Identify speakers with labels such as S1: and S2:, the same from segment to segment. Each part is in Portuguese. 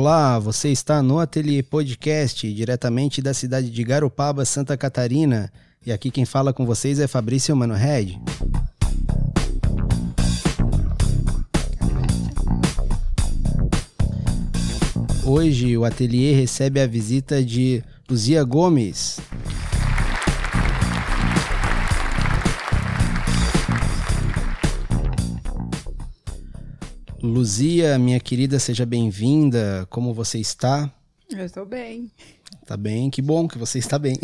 S1: Olá, você está no Ateliê Podcast, diretamente da cidade de Garopaba, Santa Catarina. E aqui quem fala com vocês é Fabrício Mano Red. Hoje o ateliê recebe a visita de Luzia Gomes. Luzia, minha querida, seja bem-vinda. Como você está?
S2: Eu estou bem.
S1: Tá bem, que bom que você está bem.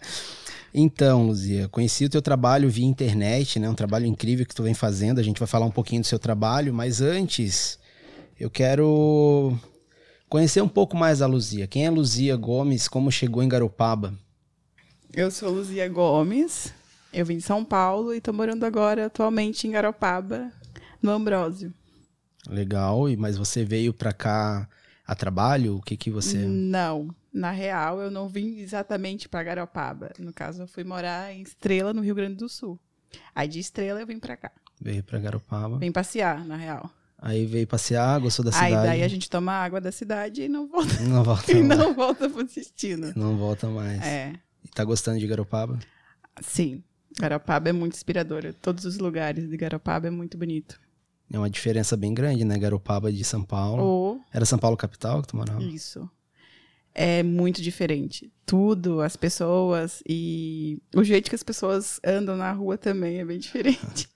S1: então, Luzia, conheci o teu trabalho via internet, né? Um trabalho incrível que tu vem fazendo. A gente vai falar um pouquinho do seu trabalho, mas antes eu quero conhecer um pouco mais a Luzia. Quem é Luzia Gomes? Como chegou em Garopaba?
S2: Eu sou Luzia Gomes. Eu vim de São Paulo e estou morando agora atualmente em Garopaba, no Ambrósio.
S1: Legal, mas você veio para cá a trabalho? O que que você...
S2: Não, na real eu não vim exatamente para Garopaba. No caso, eu fui morar em Estrela, no Rio Grande do Sul. Aí de Estrela eu vim para cá.
S1: Veio para Garopaba.
S2: Vim passear, na real.
S1: Aí veio passear, gostou da cidade.
S2: Aí daí a gente toma água da cidade e não volta.
S1: Não volta
S2: e
S1: mais.
S2: não volta pro destino.
S1: Não volta mais.
S2: É,
S1: E tá gostando de Garopaba?
S2: sim. Garopaba é muito inspiradora. Todos os lugares de Garopaba é muito bonito.
S1: É uma diferença bem grande, né? Garopaba de São Paulo.
S2: Ou
S1: Era São Paulo capital que tu morava?
S2: Isso. É muito diferente. Tudo, as pessoas e o jeito que as pessoas andam na rua também é bem diferente.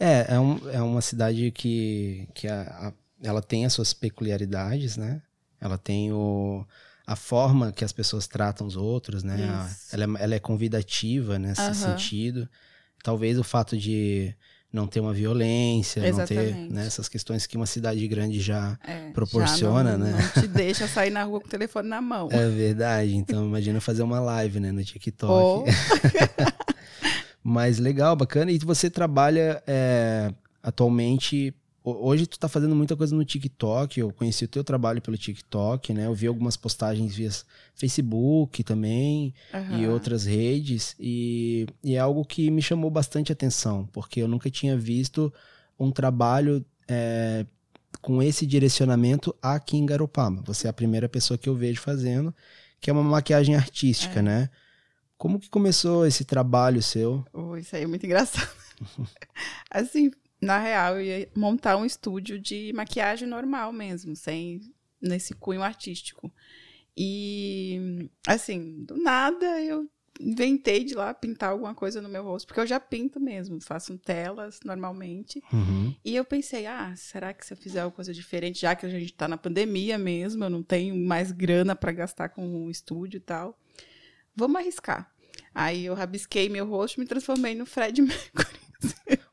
S1: É, é, um- é uma cidade que, que a- a- ela tem as suas peculiaridades, né? Ela tem o, a forma que as pessoas tratam os outros, né? A- ela, é, ela é convidativa nesse
S2: Aham.
S1: sentido. Talvez o fato de não ter uma violência, não ter
S2: Exatamente.
S1: né, essas questões que uma cidade grande já
S2: É,
S1: Proporciona,
S2: já não,
S1: né?
S2: Não te deixa sair na rua com o telefone na mão.
S1: É verdade. Então, imagina fazer uma live, né, no TikTok.
S2: Ou,
S1: Mas legal, bacana. E você trabalha é, atualmente. Ho- Hoje tu tá fazendo muita coisa no TikTok. Eu conheci o teu trabalho pelo TikTok, né? Eu vi algumas postagens via Facebook também e
S2: Aham.
S1: outras redes. E, e é algo que me chamou bastante atenção, porque eu nunca tinha visto um trabalho é, com esse direcionamento aqui em Garopaba. Você é a primeira pessoa que eu vejo fazendo, que é uma maquiagem artística,
S2: É.
S1: né? Como que começou esse trabalho seu?
S2: Oh, isso aí é muito engraçado. assim, na real, eu ia montar um estúdio de maquiagem normal mesmo, sem nesse cunho artístico. E assim, do nada eu inventei de lá pintar alguma coisa no meu rosto, porque eu já pinto mesmo, faço telas normalmente.
S1: Uhum.
S2: E eu pensei, ah, será que se eu fizer alguma coisa diferente, já que a gente tá na pandemia mesmo, eu não tenho mais grana para gastar com o estúdio e tal, vamos arriscar. Aí eu rabisquei meu rosto e me transformei no Fred Mercury.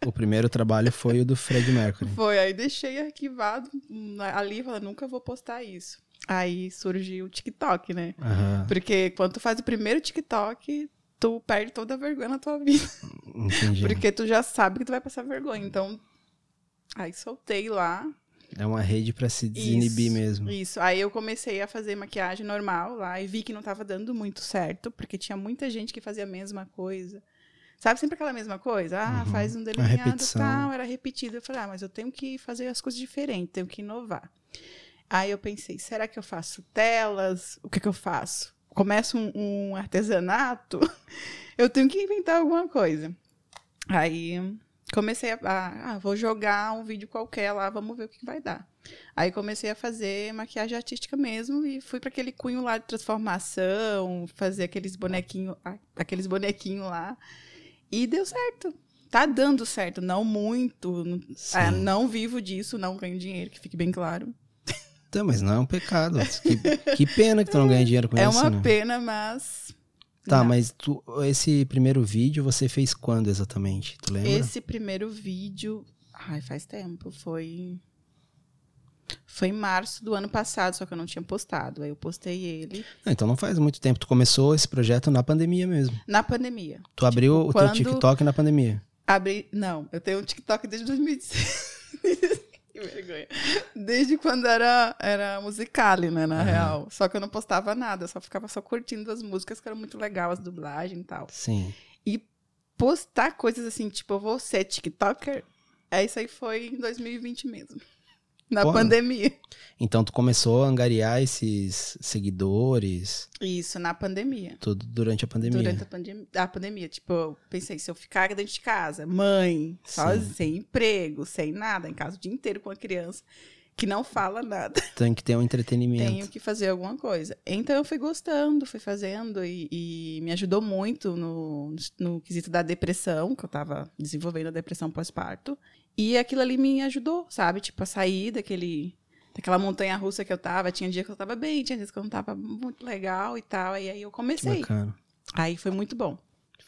S1: O primeiro trabalho foi o do Fred Mercury.
S2: Foi, aí deixei arquivado hum, ali, falei, nunca vou postar isso. Aí surgiu o TikTok, né?
S1: Aham,
S2: Porque quando tu faz o primeiro TikTok, tu perde toda a vergonha na tua vida.
S1: entendi.
S2: Porque tu já sabe que tu vai passar vergonha. Então, aí soltei lá,
S1: É uma rede pra se desinibir
S2: Isso,
S1: mesmo.
S2: Isso. Aí eu comecei a fazer maquiagem normal lá e vi que não tava dando muito certo, porque tinha muita gente que fazia a mesma coisa. Sabe sempre aquela mesma coisa? Ah,
S1: Uhum.
S2: faz um delineado e tal, era repetido. Eu falei, ah, mas eu tenho que fazer as coisas diferentes, tenho que inovar. Aí eu pensei, será que eu faço telas? O que que eu faço? Começo um, um artesanato? eu tenho que inventar alguma coisa. Aí comecei a, ah, vou jogar um vídeo qualquer lá, vamos ver o que vai dar. Aí comecei a fazer maquiagem artística mesmo e fui para aquele cunho lá de transformação, fazer aqueles bonequinhos, aqueles bonequinhos lá. E deu certo. Tá dando certo, não muito, ah, não vivo disso, não ganho dinheiro, que fique bem claro.
S1: Tá, mas não é um pecado. Que, que pena que tu não ganha dinheiro com
S2: é
S1: isso,
S2: uma
S1: né?
S2: pena, mas
S1: Tá,
S2: Não.
S1: mas tu, esse primeiro vídeo você fez quando exatamente? Tu lembra?
S2: Esse primeiro vídeo, ai, faz tempo, foi foi em março do ano passado, só que eu não tinha postado. Aí eu postei ele
S1: Ah, então não faz muito tempo. Tu começou esse projeto na pandemia mesmo.
S2: na pandemia.
S1: Tu abriu o teu TikTok na pandemia.
S2: Abri, não, eu tenho um TikTok desde 2016. que vergonha. Desde quando era era musicale, né, na real. Só que eu não postava nada, eu só ficava só curtindo as músicas que eram muito legal, as dublagens e tal.
S1: Sim.
S2: Postar coisas assim, tipo, eu vou ser TikToker, é isso aí foi em 2020 mesmo. Na
S1: Pô.
S2: pandemia.
S1: Então tu começou a angariar esses seguidores,
S2: Isso, na pandemia.
S1: tudo durante a pandemia.
S2: Durante a, pandem a pandemia. Tipo, eu pensei, se eu ficar dentro de casa, mãe, sozinha, sem emprego, sem nada, em casa o dia inteiro com a criança, que não fala nada,
S1: Tem que ter um entretenimento.
S2: tenho que fazer alguma coisa. Então eu fui gostando, fui fazendo e, e me ajudou muito no, no quesito da depressão, que eu tava desenvolvendo a depressão pós-parto. E aquilo ali me ajudou, sabe? Tipo, a sair daquele. Daquela montanha russa que eu tava, tinha dia que eu tava bem, tinha dias que eu não tava muito legal e tal. E aí eu comecei.
S1: Bacana.
S2: Aí foi muito bom.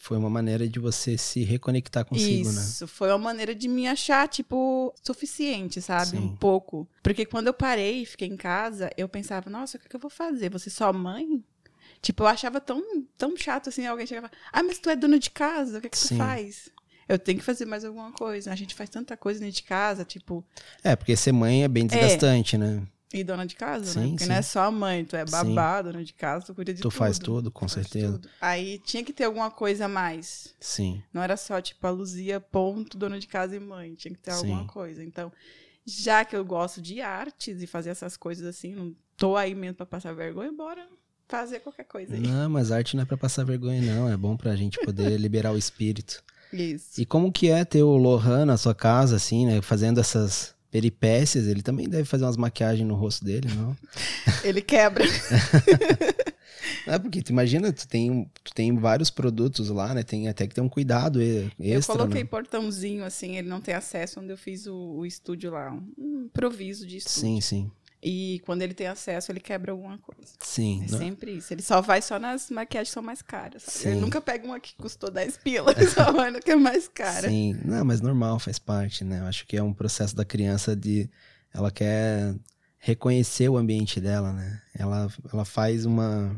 S1: Foi uma maneira de você se reconectar consigo, né?
S2: Isso, foi uma maneira de me achar, tipo, suficiente, sabe?
S1: Sim.
S2: Um pouco. Porque quando eu parei e fiquei em casa, eu pensava, nossa, o que, que eu vou fazer? Você só mãe? Tipo, eu achava tão, tão chato assim, alguém chegava, ah, mas tu é dona de casa, o que, que tu faz? Eu tenho que fazer mais alguma coisa. A gente faz tanta coisa dentro de casa, tipo,
S1: É, porque ser mãe é bem desgastante, né?
S2: e dona de casa,
S1: Sim,
S2: né? Porque
S1: sim.
S2: não é só a mãe, tu é babá, dona de casa, tu cuida de
S1: Tu
S2: tudo.
S1: faz tudo, com
S2: Tu
S1: certeza.
S2: tudo. Aí tinha que ter alguma coisa a mais.
S1: Sim.
S2: Não era só, tipo, a Luzia, ponto, dona de casa e mãe. Tinha que ter
S1: Sim.
S2: alguma coisa. Então, já que eu gosto de artes e fazer essas coisas assim, não tô aí mesmo pra passar vergonha, bora fazer qualquer coisa aí.
S1: Não, mas arte não é pra passar vergonha, não. É bom pra gente poder liberar o espírito.
S2: Isso.
S1: E como que é ter o Lohan na sua casa, assim, né? Fazendo essas peripécias, ele também deve fazer umas maquiagens no rosto dele, não?
S2: Ele quebra.
S1: É porque tu imagina, tu tem, tu tem vários produtos lá, né? Tem até que ter um cuidado extra,
S2: eu coloquei
S1: né?
S2: portãozinho, assim, ele não tem acesso onde eu fiz o, o estúdio lá. Um improviso de estúdio.
S1: Sim, sim.
S2: E quando ele tem acesso, ele quebra alguma coisa.
S1: Sim.
S2: É
S1: não-
S2: sempre isso. Ele só vai só nas maquiagens que são mais caras. Ele nunca pega uma que custou 10 pila, ele só vai na que é mais cara.
S1: Sim, não, mas normal, faz parte, né? Eu acho que é um processo da criança de. Ela quer reconhecer o ambiente dela, né? Ela, ela faz uma.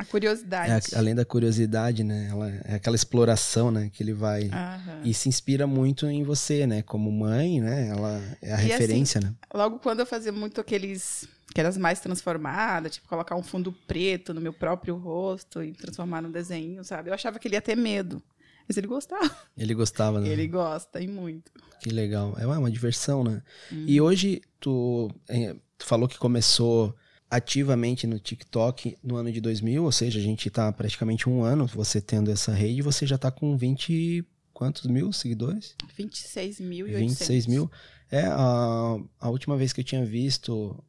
S2: A
S1: é
S2: curiosidade.
S1: a- além da curiosidade, né? Ela, é aquela exploração, né? Que ele vai.
S2: Aham.
S1: E se inspira muito em você, né? Como mãe, né? Ela é a
S2: E
S1: referência, né?
S2: Logo quando eu fazia muito aqueles. Aquelas mais transformadas, tipo, colocar um fundo preto no meu próprio rosto e transformar num desenho, sabe? Eu achava que ele ia ter medo. Mas ele gostava.
S1: Ele gostava, né?
S2: Ele gosta, e muito.
S1: Que legal. É uma, uma diversão, né?
S2: Hum.
S1: E hoje, tu, é, tu falou que começou ativamente no TikTok no ano de 2000, ou seja, a gente tá praticamente um ano você tendo essa rede, você já tá com 20 e quantos mil seguidores?
S2: 26.800.
S1: 26 mil. É, a, a última vez que eu tinha visto,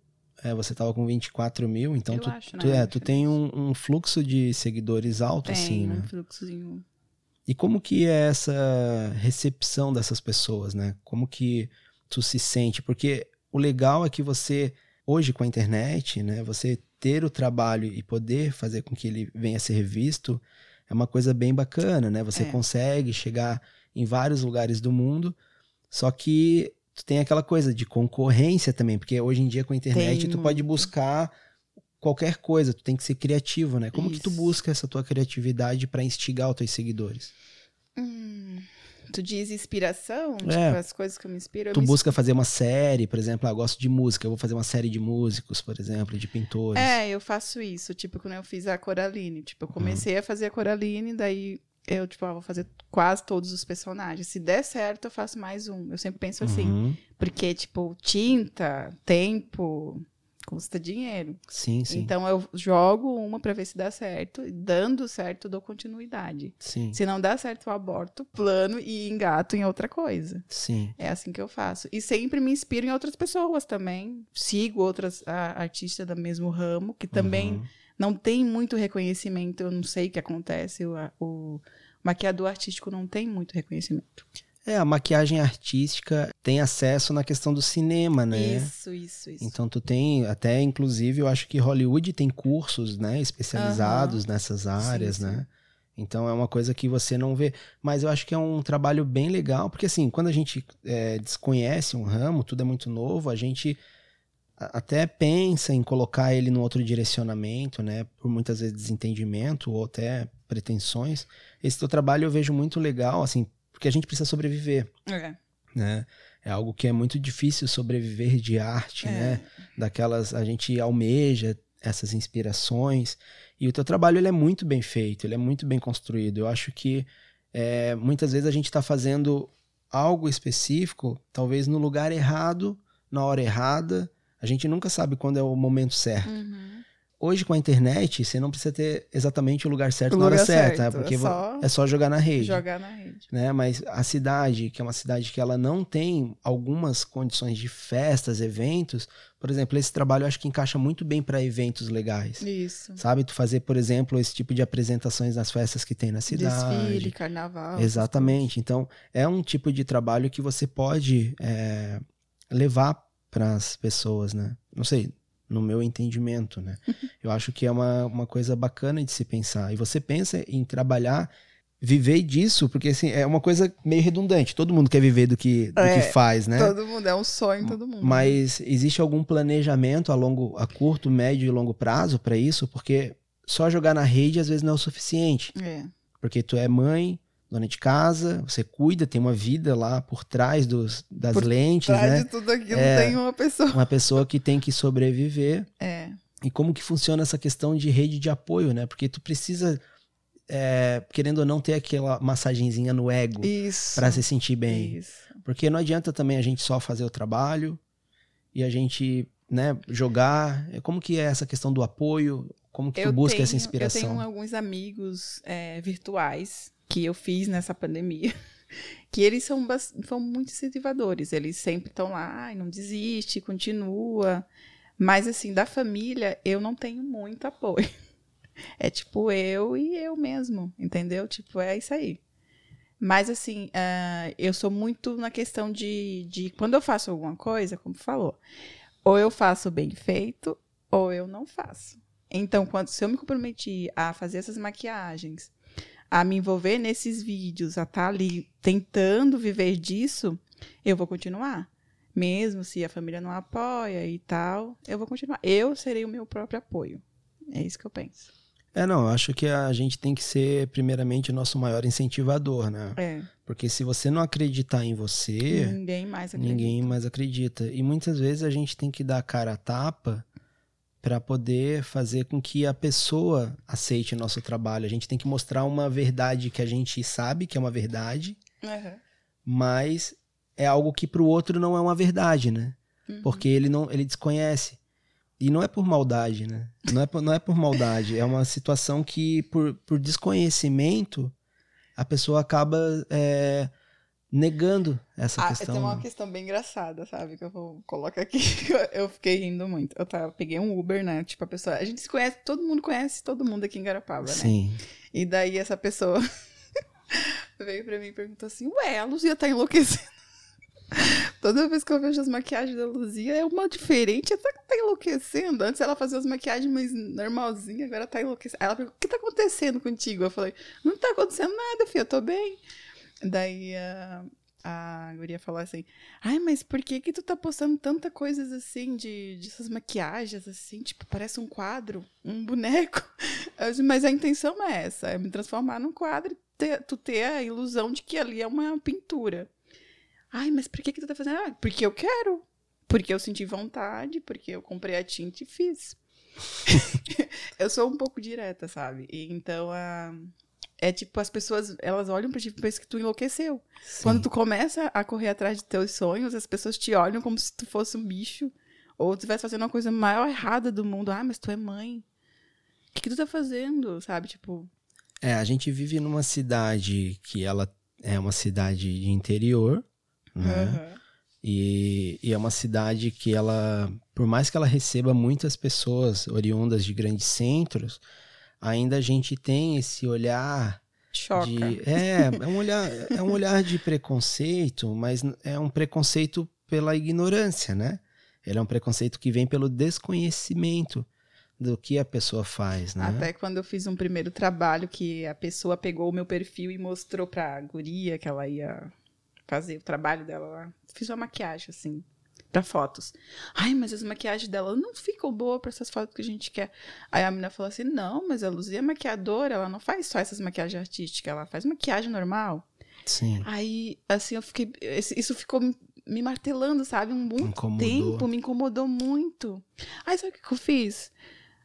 S1: é, você tava com 24 mil, então
S2: Eu
S1: tu,
S2: acho,
S1: tu,
S2: né?
S1: é, tu tem um, um fluxo de seguidores alto,
S2: Tem
S1: assim, né?
S2: um fluxozinho.
S1: E como que é essa recepção dessas pessoas, né? Como que tu se sente? Porque o legal é que você, hoje com a internet, né? Você ter o trabalho e poder fazer com que ele venha a ser visto é uma coisa bem bacana, né? Você
S2: É.
S1: consegue chegar em vários lugares do mundo, só que tu tem aquela coisa de concorrência também, porque hoje em dia com a internet
S2: Tem
S1: tu pode
S2: muito.
S1: buscar qualquer coisa, tu tem que ser criativo, né? Como que tu
S2: Isso.
S1: busca essa tua criatividade para instigar os teus seguidores?
S2: Hum, tu diz inspiração?
S1: É.
S2: Tipo, as coisas que eu me inspiro.
S1: Tu
S2: me
S1: busca fazer uma série, por exemplo, ah, gosto de música, eu vou fazer uma série de músicos, por exemplo, de pintores.
S2: É, eu faço isso, tipo, quando eu fiz a Coraline. Tipo, eu
S1: Uhum.
S2: comecei a fazer a Coraline, daí eu, tipo, ah, vou fazer quase todos os personagens. Se der certo, eu faço mais um. Eu sempre penso assim.
S1: Uhum.
S2: Porque, tipo, tinta, tempo, custa dinheiro.
S1: Sim, sim.
S2: Então eu jogo uma pra ver se dá certo. E dando certo, dou continuidade.
S1: Sim,
S2: Se não dá certo, eu aborto, plano e engato em outra coisa.
S1: sim.
S2: É assim que eu faço. E sempre me inspiro em outras pessoas também. Sigo outras artistas do mesmo ramo, que também
S1: Uhum.
S2: não tem muito reconhecimento. Eu não sei o que acontece. O, o maquiador artístico não tem muito reconhecimento.
S1: É, a maquiagem artística tem acesso na questão do cinema, né?
S2: Isso, isso, isso.
S1: Então tu tem, até inclusive, eu acho que Hollywood tem cursos, né, especializados nessas áreas,
S2: sim.
S1: né? Então é uma coisa que você não vê. Mas eu acho que é um trabalho bem legal, porque assim, quando a gente é, desconhece um ramo, tudo é muito novo, a gente até pensa em colocar ele num outro direcionamento, né? Por muitas vezes desentendimento ou até pretensões. Esse teu trabalho eu vejo muito legal, assim, porque a gente precisa sobreviver,
S2: É.
S1: né? É algo que é muito difícil sobreviver de arte,
S2: É.
S1: né? Daquelas a gente almeja essas inspirações e o teu trabalho ele é muito bem feito, ele é muito bem construído. Eu acho que é, muitas vezes a gente está fazendo algo específico, talvez no lugar errado, na hora errada. A gente nunca sabe quando é o momento certo.
S2: Uhum.
S1: Hoje, com a internet, você não precisa ter exatamente o lugar certo
S2: O
S1: na hora certa,
S2: certo?
S1: Porque
S2: é só
S1: é só jogar na rede.
S2: Jogar na rede.
S1: Né? Mas a cidade, que é uma cidade que ela não tem algumas condições de festas, eventos, por exemplo, esse trabalho eu acho que encaixa muito bem para eventos legais.
S2: Isso.
S1: Sabe? Tu fazer, por exemplo, esse tipo de apresentações nas festas que tem na cidade.
S2: Desfile, carnaval.
S1: Exatamente. Então, é um tipo de trabalho que você pode é, levar para as pessoas, né? Não sei, no meu entendimento, né? Eu acho que é uma, uma coisa bacana de se pensar. E você pensa em trabalhar, viver disso, porque assim, é uma coisa meio redundante. Todo mundo quer viver do que, do
S2: É,
S1: que faz, né?
S2: Todo mundo, é um sonho todo mundo.
S1: Mas existe algum planejamento a longo, a curto, médio e longo prazo para isso? Porque só jogar na rede às vezes não é o suficiente.
S2: É.
S1: Porque tu é mãe, dona de casa, você cuida, tem uma vida lá por trás dos, das
S2: Por
S1: lentes,
S2: Atrás
S1: né?
S2: de tudo aquilo
S1: É.
S2: tem uma pessoa.
S1: Uma pessoa que tem que sobreviver.
S2: É.
S1: E como que funciona essa questão de rede de apoio, né? Porque tu precisa, é, querendo ou não, ter aquela massagenzinha no ego
S2: Isso.
S1: para se sentir bem.
S2: Isso.
S1: Porque não adianta também a gente só fazer o trabalho e a gente, né, jogar. É, Como que é essa questão do apoio? Como que tu busca essa
S2: Eu
S1: inspiração?
S2: tenho alguns amigos é, virtuais que eu fiz nessa pandemia. Que eles são, são muito incentivadores. Eles sempre estão lá, ai, não desiste, continua. Mas, assim, da família, eu não tenho muito apoio. É tipo eu e eu mesmo, entendeu? Tipo, é isso aí. Mas, assim, ah, eu sou muito na questão de, de. Quando eu faço alguma coisa, como falou, ou eu faço bem feito, ou eu não faço. Então, quando, se eu me comprometi a fazer essas maquiagens, a me envolver nesses vídeos, a estar ali tentando viver disso, eu vou continuar. Mesmo se a família não apoia e tal, eu vou continuar. Eu serei o meu próprio apoio. É isso que eu penso.
S1: É, não, eu acho que a gente tem que ser, primeiramente, o nosso maior incentivador, né?
S2: É.
S1: Porque se você não acreditar em você,
S2: Ninguém mais acredita.
S1: ninguém mais acredita. E muitas vezes a gente tem que dar a cara a tapa para poder fazer com que a pessoa aceite o nosso trabalho. A gente tem que mostrar uma verdade que a gente sabe que é uma verdade,
S2: Aham.
S1: mas é algo que para o outro não é uma verdade, né?
S2: Uhum.
S1: Porque ele não, ele desconhece. E não é por maldade, né? Não é por, não é por maldade. É uma situação que, por, por desconhecimento, a pessoa acaba é, negando essa
S2: Ah,
S1: questão.
S2: tem uma
S1: né?
S2: questão bem engraçada, sabe? Que eu vou colocar aqui. Eu fiquei rindo muito. Eu tava, peguei um Uber, né? Tipo, a pessoa. A gente se conhece, todo mundo conhece todo mundo aqui em Garapava, né?
S1: Sim.
S2: E daí essa pessoa veio pra mim e perguntou assim: Ué, a Luzia tá enlouquecendo. Toda vez que eu vejo as maquiagens da Luzia é uma diferente. Que tá enlouquecendo? Antes ela fazia as maquiagens mais normalzinha, agora tá enlouquecendo. Aí ela perguntou: O que tá acontecendo contigo? Eu falei: Não tá acontecendo nada, filha, eu tô bem. Daí a, a guria falou assim: Ai, mas por que que tu tá postando tanta coisas assim, de, dessas maquiagens, assim? Tipo, parece um quadro, um boneco. Disse, mas a intenção é essa: é me transformar num quadro e ter- tu ter a ilusão de que ali é uma pintura. Ai, mas por que que tu tá fazendo? Ah, porque eu quero. Porque eu senti vontade, porque eu comprei a tinta e fiz. eu sou um pouco direta, sabe? E então, a... é tipo, as pessoas, elas olham pra ti e pensam que tu enlouqueceu.
S1: sim.
S2: Quando tu começa a correr atrás de teus sonhos, as pessoas te olham como se tu fosse um bicho. Ou tu estivesse fazendo uma coisa maior errada do mundo. Ah, mas tu é mãe. O que, que tu tá fazendo? Sabe? Tipo,
S1: É, a gente vive numa cidade que ela é uma cidade de interior, né?
S2: aham.
S1: E, e é uma cidade que ela, por mais que ela receba muitas pessoas oriundas de grandes centros, ainda a gente tem esse olhar
S2: choca.
S1: de é, é um olhar é um olhar de preconceito, mas é um preconceito pela ignorância, né? Ele é um preconceito que vem pelo desconhecimento do que a pessoa faz, né?
S2: Até quando eu fiz um primeiro trabalho que a pessoa pegou o meu perfil e mostrou pra guria que ela ia fazer o trabalho dela lá. Fiz uma maquiagem, assim, pra fotos. Ai, mas as maquiagens dela não ficam boas pra essas fotos que a gente quer. Aí a menina falou assim: não, mas a Luzia é maquiadora, ela não faz só essas maquiagens artísticas, ela faz maquiagem normal.
S1: Sim.
S2: Aí, assim, eu fiquei. Isso ficou me- martelando, sabe? Um
S1: Incomodou.
S2: tempo, me incomodou muito. Aí, sabe o que eu fiz?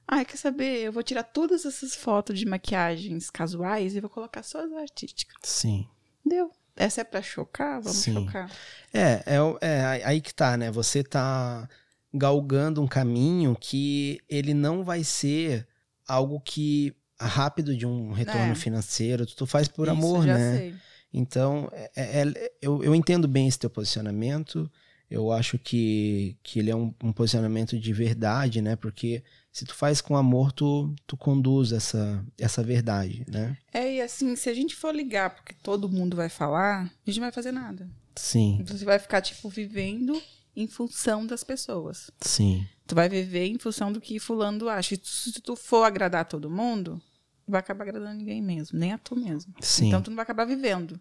S2: Ai, quer saber? Eu vou tirar todas essas fotos de maquiagens casuais e vou colocar só as artísticas.
S1: Sim.
S2: Deu. Essa é pra chocar? Vamos
S1: Sim.
S2: chocar.
S1: É, é, é aí que tá, né? Você tá galgando um caminho que ele não vai ser algo que rápido de um retorno
S2: É.
S1: financeiro, tu faz por
S2: Isso,
S1: amor, né?
S2: sei.
S1: Então, é- é- eu, eu entendo bem esse teu posicionamento. Eu acho que, que ele é um, um posicionamento de verdade, né? Porque se tu faz com amor, tu, tu conduz essa, essa verdade, né?
S2: É, e assim, se a gente for ligar porque todo mundo vai falar, a gente não vai fazer nada.
S1: Sim,
S2: Você vai ficar, tipo, vivendo em função das pessoas.
S1: sim,
S2: Tu vai viver em função do que fulano acha. E se tu for agradar todo mundo, vai acabar agradando ninguém mesmo, nem a tu mesmo.
S1: sim,
S2: Então tu não vai acabar vivendo.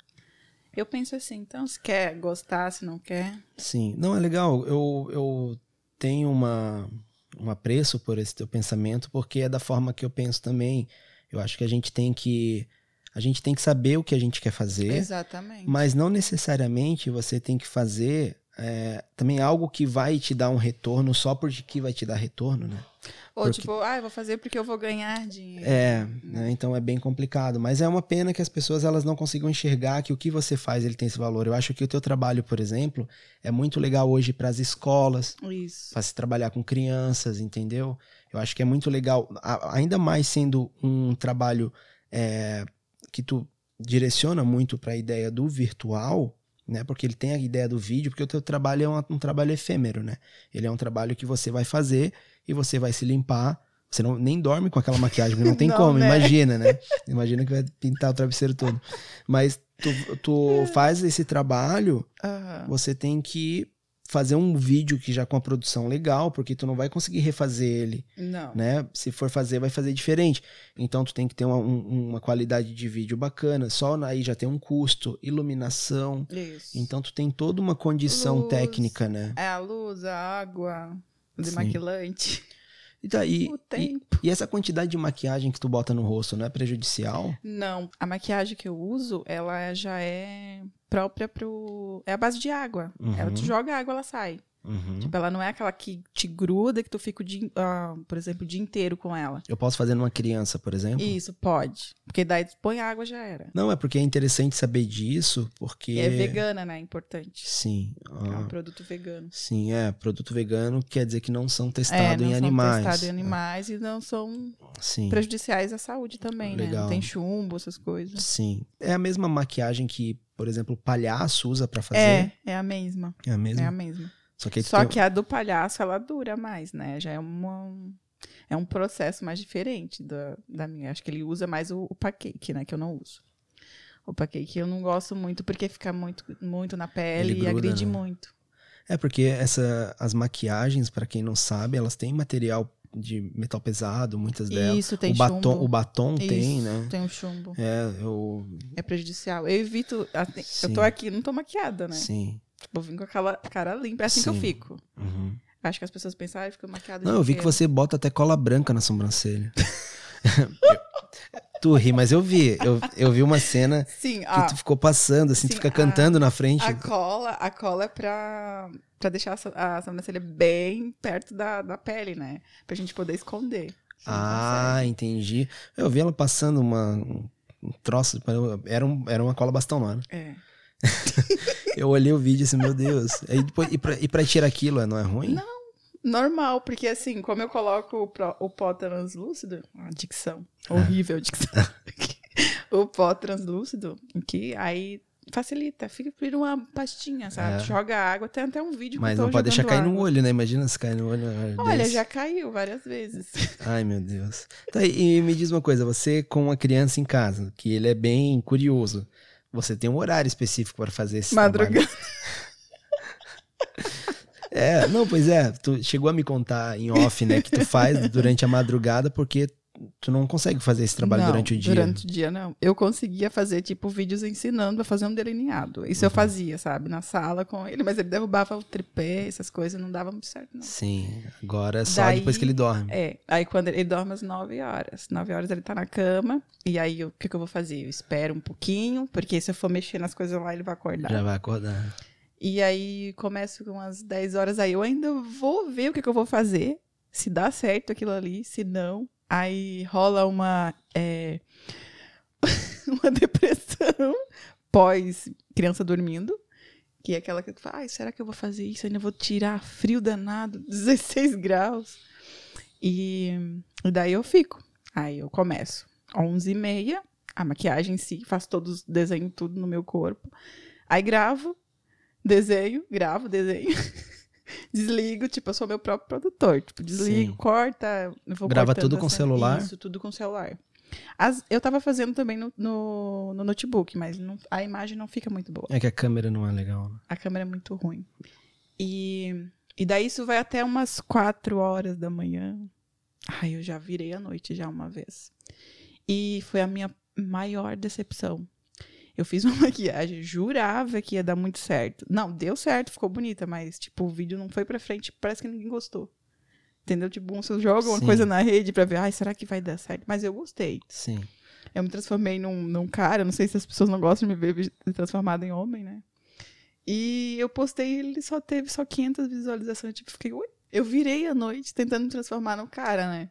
S2: Eu penso assim, então se quer gostar, se não quer.
S1: sim. Não, é legal. Eu, eu tenho uma, um apreço por esse teu pensamento, porque é da forma que eu penso também. Eu acho que a gente tem que. A gente tem que saber o que a gente quer fazer.
S2: Exatamente.
S1: Mas não necessariamente você tem que fazer é, também algo que vai te dar um retorno só porque vai te dar retorno, né?
S2: Ou
S1: porque-
S2: tipo, ah, eu vou fazer porque eu vou ganhar dinheiro.
S1: É, né? então é bem complicado. Mas é uma pena que as pessoas elas não consigam enxergar que o que você faz ele tem esse valor. Eu acho que o teu trabalho, por exemplo, é muito legal hoje para as escolas, para se trabalhar com crianças, entendeu? Eu acho que é muito legal, ainda mais sendo um trabalho é, que tu direciona muito para a ideia do virtual, né? Porque ele tem a ideia do vídeo, porque o teu trabalho é um, um trabalho efêmero, né? Ele é um trabalho que você vai fazer e você vai se limpar. Você não, nem dorme com aquela maquiagem, não tem
S2: Não,
S1: como,
S2: né?
S1: imagina, né? Imagina que vai pintar o travesseiro todo. Mas tu, tu faz esse trabalho
S2: Aham.
S1: você tem que fazer um vídeo que já com a produção legal, porque tu não vai conseguir refazer ele,
S2: Não.
S1: né? Se for fazer, vai fazer diferente. Então tu tem que ter uma, um- uma qualidade de vídeo bacana. Só aí já tem um custo, iluminação.
S2: Isso.
S1: Então tu tem toda uma condição
S2: Luz.
S1: técnica, né?
S2: É a luz, a água, o
S1: Sim.
S2: demaquilante,
S1: E, daí,
S2: o
S1: e,
S2: tempo.
S1: e essa quantidade de maquiagem que tu bota no rosto não é prejudicial?
S2: Não, a maquiagem que eu uso, ela já é própria pro. É a base de água.
S1: Uhum.
S2: Ela tu joga água, ela sai.
S1: Uhum.
S2: Tipo, ela não é aquela que te gruda, que tu fica, o dia, ah, por exemplo, o dia inteiro com ela.
S1: Eu posso fazer numa criança, por exemplo?
S2: Isso, pode. Porque daí tu põe água já era.
S1: Não, é porque é interessante saber disso, porque...
S2: E é vegana, né? Importante.
S1: Sim.
S2: É um
S1: ah.
S2: produto vegano.
S1: Sim, é. Produto vegano quer dizer que não são
S2: É,
S1: testados
S2: não
S1: em
S2: são
S1: animais.
S2: testados em animais e não são
S1: Sim.
S2: prejudiciais à saúde também, né?
S1: Legal.
S2: Não tem chumbo, essas coisas.
S1: Sim. É a mesma maquiagem que, por exemplo, o palhaço usa pra fazer?
S2: É, é a mesma.
S1: É a mesma?
S2: É a mesma.
S1: Só que,
S2: Só
S1: tem-
S2: que a do palhaço, ela dura mais, né? Já é uma... É um processo mais diferente da, da minha. Acho que ele usa mais o, o pancake, né? Que eu não uso. O pancake eu não gosto muito porque fica muito, muito na pele
S1: Ele
S2: e agride
S1: né?
S2: muito.
S1: É porque essa, as maquiagens, pra quem não sabe, elas têm material de metal pesado, muitas delas.
S2: Isso, tem
S1: o batom,
S2: chumbo.
S1: o batom tem,
S2: Isso,
S1: né?
S2: Tem um chumbo.
S1: É, eu.
S2: É prejudicial. Eu evito.
S1: Sim.
S2: Eu tô aqui, não tô maquiada, né?
S1: Sim.
S2: Tipo, eu vim com aquela cara limpa. É assim que eu
S1: Sim.
S2: fico.
S1: Uhum.
S2: Acho que as pessoas pensam, ah, eu fico maquiada.
S1: Não, eu vi que
S2: inteiro."
S1: você bota até cola branca na sobrancelha. tu ri, mas eu vi. Eu, eu vi uma cena
S2: Sim,
S1: que tu ficou passando, assim, tu
S2: sim,
S1: fica
S2: a-
S1: cantando na frente.
S2: a cola, a cola é pra, pra deixar a a sobrancelha bem perto da, da pele, né? Pra gente poder esconder. Não
S1: Ah, entendi. Eu vi ela passando uma, um troço, era, um, era uma cola bastão né?
S2: consegue. É.
S1: Eu olhei o vídeo assim, meu Deus. Aí depois, e, pra, e pra tirar aquilo, não é ruim?
S2: Normal, porque assim, como eu coloco o, pro- o pó translúcido, a dicção, horrível dicção. o pó translúcido, que aí facilita, fica vira uma pastinha, sabe?
S1: É.
S2: Joga água, tem até um vídeo
S1: Mas não pode deixar cair no olho, né? Imagina se cair no olho.
S2: Olha,
S1: desse.
S2: já caiu várias vezes.
S1: Ai, meu Deus. Tá, e me diz uma coisa, você com uma criança em casa, que ele é bem curioso, você tem um horário específico para fazer esse
S2: Madrugada.
S1: É, não, pois é, tu chegou a me contar em off, né, que tu faz durante a madrugada porque tu não consegue fazer esse trabalho
S2: Não,
S1: durante o dia.
S2: Durante o dia, não. Eu conseguia fazer, tipo, vídeos ensinando a fazer um delineado. Isso eu
S1: Uhum.
S2: fazia, sabe? Na sala com ele, mas ele derrubava o tripé, essas coisas, não dava muito certo, não.
S1: Sim, agora é só
S2: Daí-
S1: depois que ele dorme.
S2: É, aí quando ele, ele dorme às 9 horas. 9 horas ele tá na cama, e aí eu- o que, que eu vou fazer? Eu espero um pouquinho, porque se eu for mexer nas coisas lá, ele vai acordar.
S1: Já vai acordar.
S2: E aí começo com umas 10 horas, aí eu ainda vou ver o que, que eu vou fazer, se dá certo aquilo ali, se não, aí rola uma, é, uma depressão pós criança dormindo. Que é aquela que tu fala, será que eu vou fazer isso? Ainda vou tirar frio danado, 16 graus. E, e daí eu fico. Aí eu começo. 11 e meia, a maquiagem em si, faço todos os desenhos, tudo no meu corpo. Aí gravo, desenho, gravo, desenho. desligo, tipo, eu sou meu próprio produtor. Tipo, desligo,
S1: Sim.
S2: corta. vou
S1: Grava tudo com
S2: essa-
S1: celular?
S2: Isso, tudo com celular. As- eu tava fazendo também no, no, no notebook, mas não- a imagem não fica muito boa.
S1: É que a câmera não é legal. né?
S2: A câmera é muito ruim. E, e daí isso vai até umas quatro horas da manhã. Ai, eu já virei à noite já uma vez. E foi a minha maior decepção. Eu fiz uma maquiagem, jurava que ia dar muito certo. Não, deu certo, ficou bonita, mas, tipo, o vídeo não foi pra frente, parece que ninguém gostou. Entendeu? Tipo, você joga uma
S1: Sim.
S2: coisa na rede pra ver, ai, será que vai dar certo? Mas eu gostei.
S1: Sim.
S2: Eu me transformei num, num cara, não sei se as pessoas não gostam de me ver transformada em homem, né? E eu postei, ele só teve só 500 visualizações. Tipo, fiquei, ui. Eu virei à noite tentando me transformar no cara, né?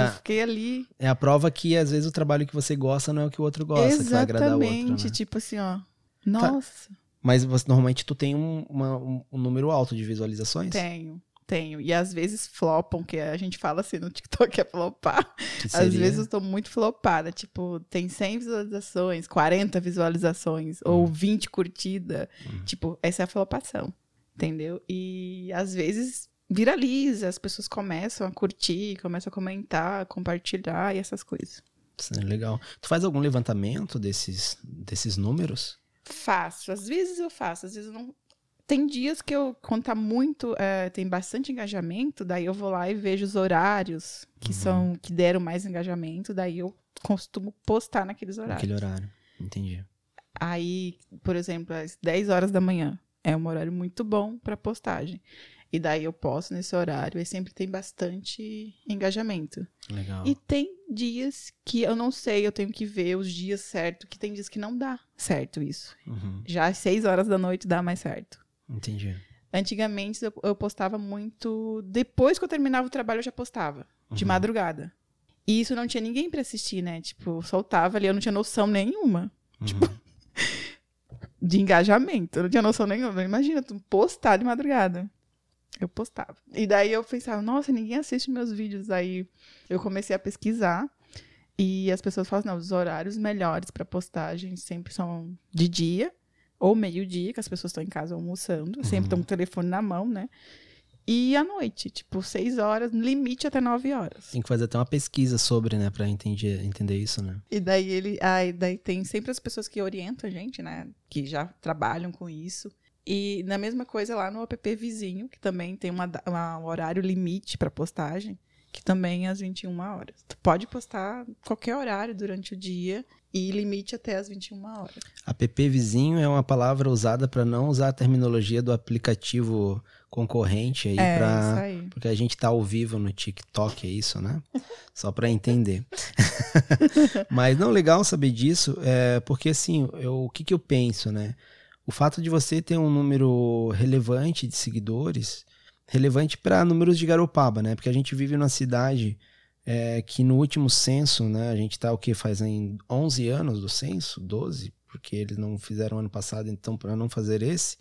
S1: É,
S2: fiquei ali.
S1: é a prova que às vezes o trabalho que você gosta não é o que o outro gosta, que vai agradar o outro.
S2: Exatamente.
S1: Né?
S2: Tipo assim, ó. Nossa,
S1: Mas você, normalmente tu tem um, uma- um- um número alto de visualizações?
S2: tenho. Tenho. E às vezes flopam, que a gente fala assim no TikTok é flopar. Às vezes eu tô muito flopada. Tipo, tem 100 visualizações, 40 visualizações, ou 20 curtidas.
S1: Uhum.
S2: Tipo, essa é a flopação. Entendeu? E às vezes viraliza, as pessoas começam a curtir, começam a comentar, compartilhar e essas coisas.
S1: É legal. Tu faz algum levantamento desses, desses números?
S2: Faço. Às vezes eu faço, às vezes eu não. Tem dias que eu, quando tá muito, é, tem bastante engajamento, daí eu vou lá e vejo os horários que
S1: Uhum.
S2: são, que deram mais engajamento, daí eu costumo postar naqueles horários.
S1: Naquele horário. Entendi.
S2: Aí, por exemplo, às 10 horas da manhã é um horário muito bom para postagem. E daí eu posto nesse horário e sempre tem bastante engajamento.
S1: Legal.
S2: E tem dias que eu não sei, eu tenho que ver os dias certos, que tem dias que não dá certo isso.
S1: Uhum.
S2: Já às 6 horas da noite dá mais certo.
S1: Entendi.
S2: Antigamente eu, eu postava muito. Depois que eu terminava o trabalho, eu já postava. De
S1: Uhum.
S2: madrugada. E isso não tinha ninguém pra assistir, né? Tipo, soltava ali, eu não tinha noção nenhuma
S1: Tipo,
S2: de engajamento. Eu não tinha noção nenhuma. Imagina, tu postar de madrugada. Eu postava. E daí eu pensava, nossa, ninguém assiste meus vídeos. Aí eu comecei a pesquisar. E as pessoas falam, não, os horários melhores pra postagem sempre são de dia ou meio-dia, que as pessoas estão em casa almoçando, sempre estão com o telefone na mão, né? E à noite, tipo, seis horas, limite até nove horas.
S1: tem que fazer até uma pesquisa sobre, né, pra entender, entender isso, né?
S2: E daí ele. Aí daí tem sempre as pessoas que orientam a gente, né? Que já trabalham com isso. E na mesma coisa lá no app vizinho, que também tem uma, uma- um horário limite para postagem, que também é às 21 horas. Tu pode postar qualquer horário durante o dia e limite até às 21 horas.
S1: App vizinho é uma palavra usada pra não usar a terminologia do aplicativo concorrente aí
S2: é, aí.
S1: Porque a gente tá ao vivo no TikTok, é isso, né? Só pra entender. Mas não legal saber disso, é porque assim, eu, o que que eu penso, né? O fato de você ter um número relevante de seguidores, relevante para números de Garopaba, né? Porque a gente vive numa cidade é, que no último censo, né? A gente tá o que fazem 11 anos do censo, 12, porque eles não fizeram ano passado, então para não fazer esse,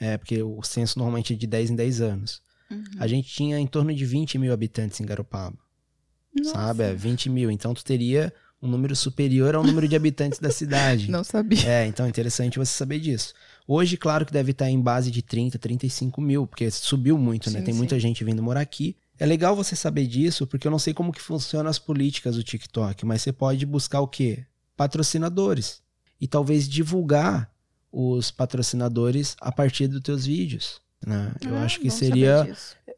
S1: é porque o censo normalmente é de 10 em 10 anos
S2: Uhum.
S1: a gente tinha em torno de 20 mil habitantes em Garopaba,
S2: Nossa,
S1: sabe? É 20 mil. Então tu teria um número superior ao número de habitantes da cidade.
S2: Não sabia.
S1: É, então é interessante você saber disso. Hoje, claro que deve estar em base de 30, 35 mil, porque subiu muito, né?
S2: Sim,
S1: Tem
S2: sim.
S1: muita gente vindo morar aqui. É legal você saber disso, porque eu não sei como que funcionam as políticas do TikTok, mas você pode buscar o quê? Patrocinadores. E talvez divulgar os patrocinadores a partir dos teus vídeos. Né? Eu
S2: Ah,
S1: acho que seria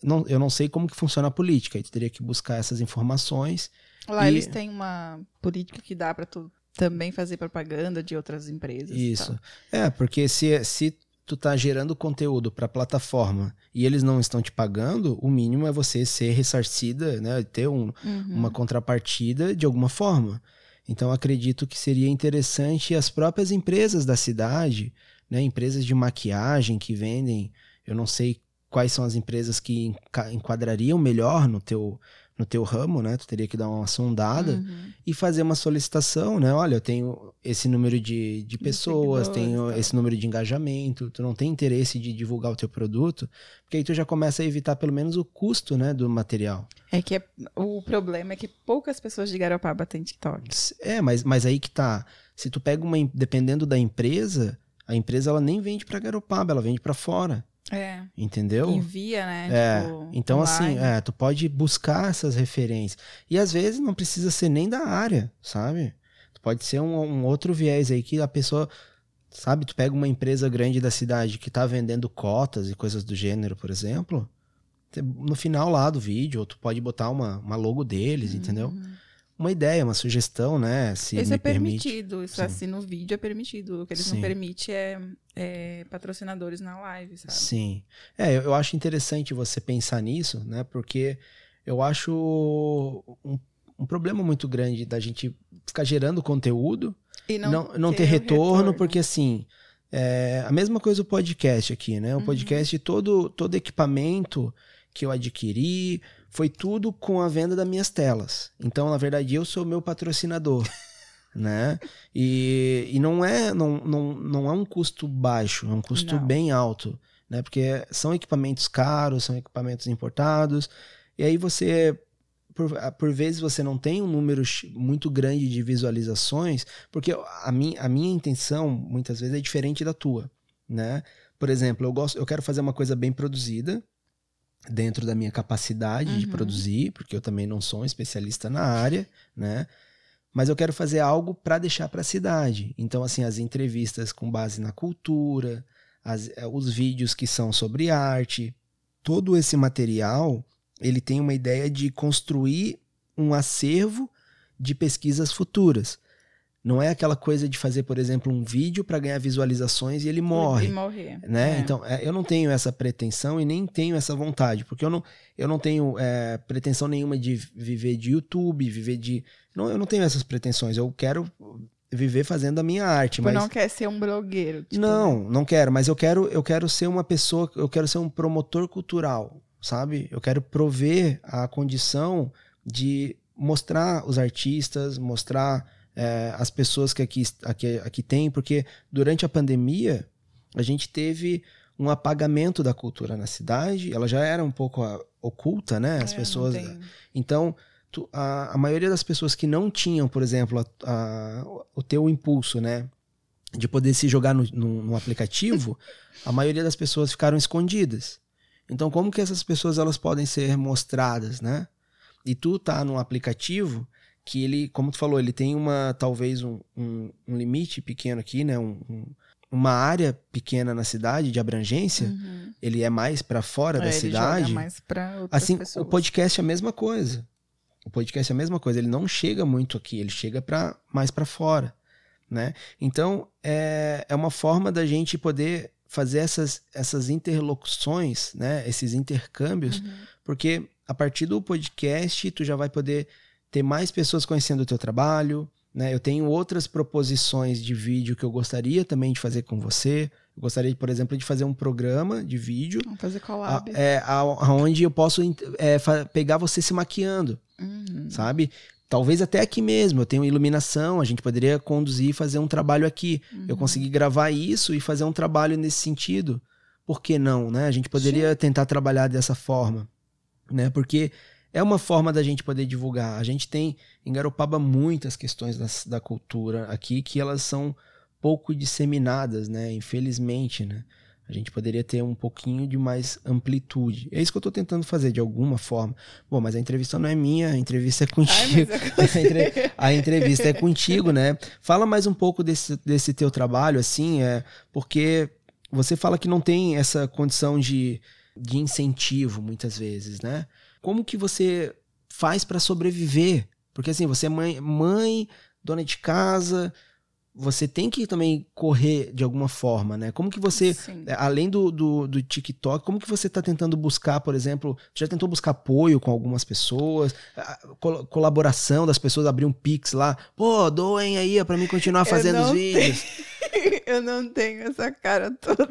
S1: não, eu não sei como que funciona a política, aí teria que buscar essas informações.
S2: Lá
S1: E-
S2: eles têm uma política que dá pra tu também fazer propaganda de outras empresas.
S1: Isso. É, porque se, se tu tá gerando conteúdo para plataforma e eles não estão te pagando, o mínimo é você ser ressarcida, né, ter um,
S2: Uhum.
S1: uma contrapartida de alguma forma. Então acredito que seria interessante as próprias empresas da cidade, né, empresas de maquiagem que vendem, eu não sei quais são as empresas que enquadrariam melhor no teu no teu ramo, né? Tu teria que dar uma sondada
S2: Uhum.
S1: e fazer uma solicitação, né? Olha, eu tenho esse número de, de pessoas, tenho
S2: tá.
S1: esse número de engajamento, tu não tem interesse de divulgar o teu produto, porque aí tu já começa a evitar pelo menos o custo, né, do material.
S2: É que é- o problema é que poucas pessoas de Garopaba têm TikTok.
S1: É, mas, mas aí que tá. Se tu pega uma, dependendo da empresa, a empresa ela nem vende pra Garopaba, ela vende pra fora,
S2: É.
S1: entendeu?
S2: Envia, né?
S1: É,
S2: tipo,
S1: então assim, é, tu pode buscar essas referências. E às vezes não precisa ser nem da área, sabe? Tu pode ser um, um outro viés aí que a pessoa, sabe, tu pega uma empresa grande da cidade que tá vendendo cotas e coisas do gênero, por exemplo, no final lá do vídeo, tu pode botar uma, uma logo deles, entendeu? Uma ideia, uma sugestão, né? Se
S2: Isso é
S1: permite.
S2: permitido. Isso
S1: Sim.
S2: assim no vídeo é permitido. O que eles
S1: Sim.
S2: não permitem é, é patrocinadores na live, sabe?
S1: Sim. É, eu, eu acho interessante você pensar nisso, né? Porque eu acho um, um problema muito grande da gente ficar gerando conteúdo,
S2: E
S1: não, não, ter
S2: o
S1: retorno, porque assim. É a mesma coisa o podcast aqui, né? O
S2: Uhum.
S1: podcast, todo, todo equipamento que eu adquiri foi tudo com a venda das minhas telas. Então, na verdade, eu sou meu patrocinador, né? E, e não, é, não, não, não é um custo baixo, é um custo
S2: Não.
S1: bem alto, né? Porque são equipamentos caros, são equipamentos importados, e aí você, por, por vezes, você não tem um número muito grande de visualizações, porque a minha, a minha intenção, muitas vezes, é diferente da tua, né? Por exemplo, eu, gosto, eu quero fazer uma coisa bem produzida, dentro da minha capacidade de
S2: Uhum.
S1: produzir, porque eu também não sou um especialista na área, né? Mas eu quero fazer algo para deixar para a cidade. Então, assim, as entrevistas com base na cultura, as- eh, os vídeos que são sobre arte, todo esse material, ele tem uma ideia de construir um acervo de pesquisas futuras. Não é aquela coisa de fazer, por exemplo, um vídeo para ganhar visualizações e ele morre
S2: E morrer.
S1: né?
S2: É.
S1: Então, é, eu não tenho essa pretensão e nem tenho essa vontade, porque eu não, eu não tenho é, pretensão nenhuma de viver de YouTube, viver de. Não, eu não tenho essas pretensões. Eu quero viver fazendo a minha arte,
S2: Tipo,
S1: mas.
S2: não quer ser um blogueiro. tipo, né?
S1: não, não quero, mas eu quero, eu quero ser uma pessoa, eu quero ser um promotor cultural, sabe? Eu quero prover a condição de mostrar os artistas, mostrar é, as pessoas que aqui, aqui, aqui tem, porque durante a pandemia a gente teve um apagamento da cultura na cidade, ela já era um pouco ah, oculta, né? As
S2: É,
S1: pessoas. Então, tu- a, a maioria das pessoas que não tinham, por exemplo, a- a- o teu impulso, né? De poder se jogar no, no- no aplicativo, a maioria das pessoas ficaram escondidas. Então, como que essas pessoas elas podem ser mostradas, né? E tu tá num aplicativo que ele, como tu falou, ele tem uma talvez um, um- um limite pequeno aqui, né? Um- um- uma área pequena na cidade de abrangência.
S2: Uhum.
S1: Ele é mais para fora
S2: É,
S1: da cidade.
S2: mais pra
S1: Assim,
S2: pessoas.
S1: o podcast é a mesma coisa. O podcast é a mesma coisa. Ele não chega muito aqui, ele chega para mais para fora, né? Então é, é uma forma da gente poder fazer essas, essas interlocuções, né? Esses intercâmbios,
S2: Uhum.
S1: porque a partir do podcast tu já vai poder ter mais pessoas conhecendo o teu trabalho, né? Eu tenho outras proposições de vídeo que eu gostaria também de fazer com você. Eu gostaria, por exemplo, de fazer um programa de vídeo
S2: Vamos fazer
S1: a-
S2: collab.
S1: é, a- aonde eu posso é, pegar você se maquiando,
S2: Uhum.
S1: sabe? Talvez até aqui mesmo, eu tenho iluminação, a gente poderia conduzir e fazer um trabalho aqui. Eu
S2: Uhum.
S1: consegui gravar isso e fazer um trabalho nesse sentido. Por que não, né? A gente poderia tentar trabalhar dessa forma, né? Porque é uma forma da gente poder divulgar. A gente tem em Garopaba muitas questões das- da cultura aqui que elas são pouco disseminadas, né? Infelizmente, né? A gente poderia ter um pouquinho de mais amplitude. É isso que eu tô tentando fazer, de alguma forma. Bom, mas a entrevista não é minha, a entrevista é
S2: Ai,
S1: contigo.
S2: mas eu
S1: A entre- a entrevista é contigo, né? Fala mais um pouco desse, desse teu trabalho, assim, é porque você fala que não tem essa condição de, de incentivo, muitas vezes, né? Como que você faz para sobreviver? Porque assim, você é mãe, mãe, dona de casa, você tem que também correr de alguma forma, né? Como que você
S2: Sim.
S1: é, Além do, do, do TikTok, como que você está tentando buscar, por exemplo, já tentou buscar apoio com algumas pessoas, col- colaboração das pessoas, abrir um Pix lá, pô, doem aí para mim continuar fazendo os vídeos.
S2: Eu não tenho essa cara toda.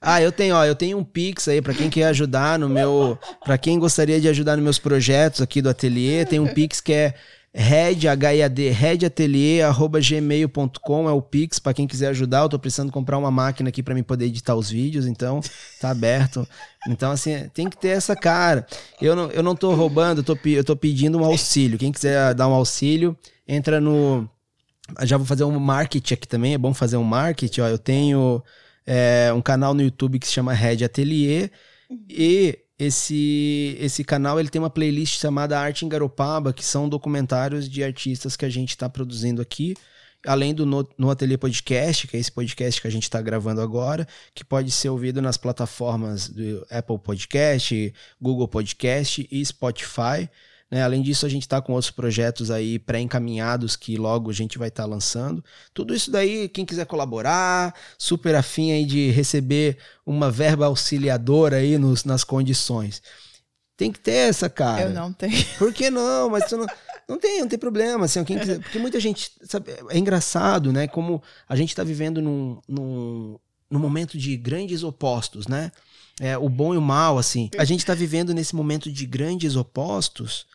S1: Ah, eu tenho, ó, eu tenho um Pix aí para quem quer ajudar no meu, para quem gostaria de ajudar nos meus projetos aqui do ateliê, tem um Pix que é Red, H-I-A-D, redatelier.gmail.com é o Pix para quem quiser ajudar. Eu tô precisando comprar uma máquina aqui para mim poder editar os vídeos, então tá aberto. Então, assim, tem que ter essa cara. Eu não, eu não tô roubando, eu tô, eu tô pedindo um auxílio. Quem quiser dar um auxílio, entra no. Já vou fazer um marketing aqui também, é bom fazer um marketing. Ó, eu tenho é, um canal no YouTube que se chama Red Atelier e esse esse canal ele tem uma playlist chamada Arte em Garopaba, que são documentários de artistas que a gente está produzindo aqui, além do no, no Ateliê Podcast, que é esse podcast que a gente está gravando agora, que pode ser ouvido nas plataformas do Apple Podcast, Google Podcast e Spotify. Né? Além disso, a gente está com outros projetos aí pré-encaminhados que logo a gente vai estar tá lançando. Tudo isso daí, quem quiser colaborar, super afim aí de receber uma verba auxiliadora aí nos, nas condições. Tem que ter essa, cara.
S2: Eu não tenho.
S1: Por que não? Mas tu não. Não tem, não tem problema, assim, quem quiser, porque muita gente, sabe, é engraçado, né, como a gente está vivendo num, num, num momento de grandes opostos, né, é, o bom e o mal, assim, a gente está vivendo nesse momento de grandes opostos,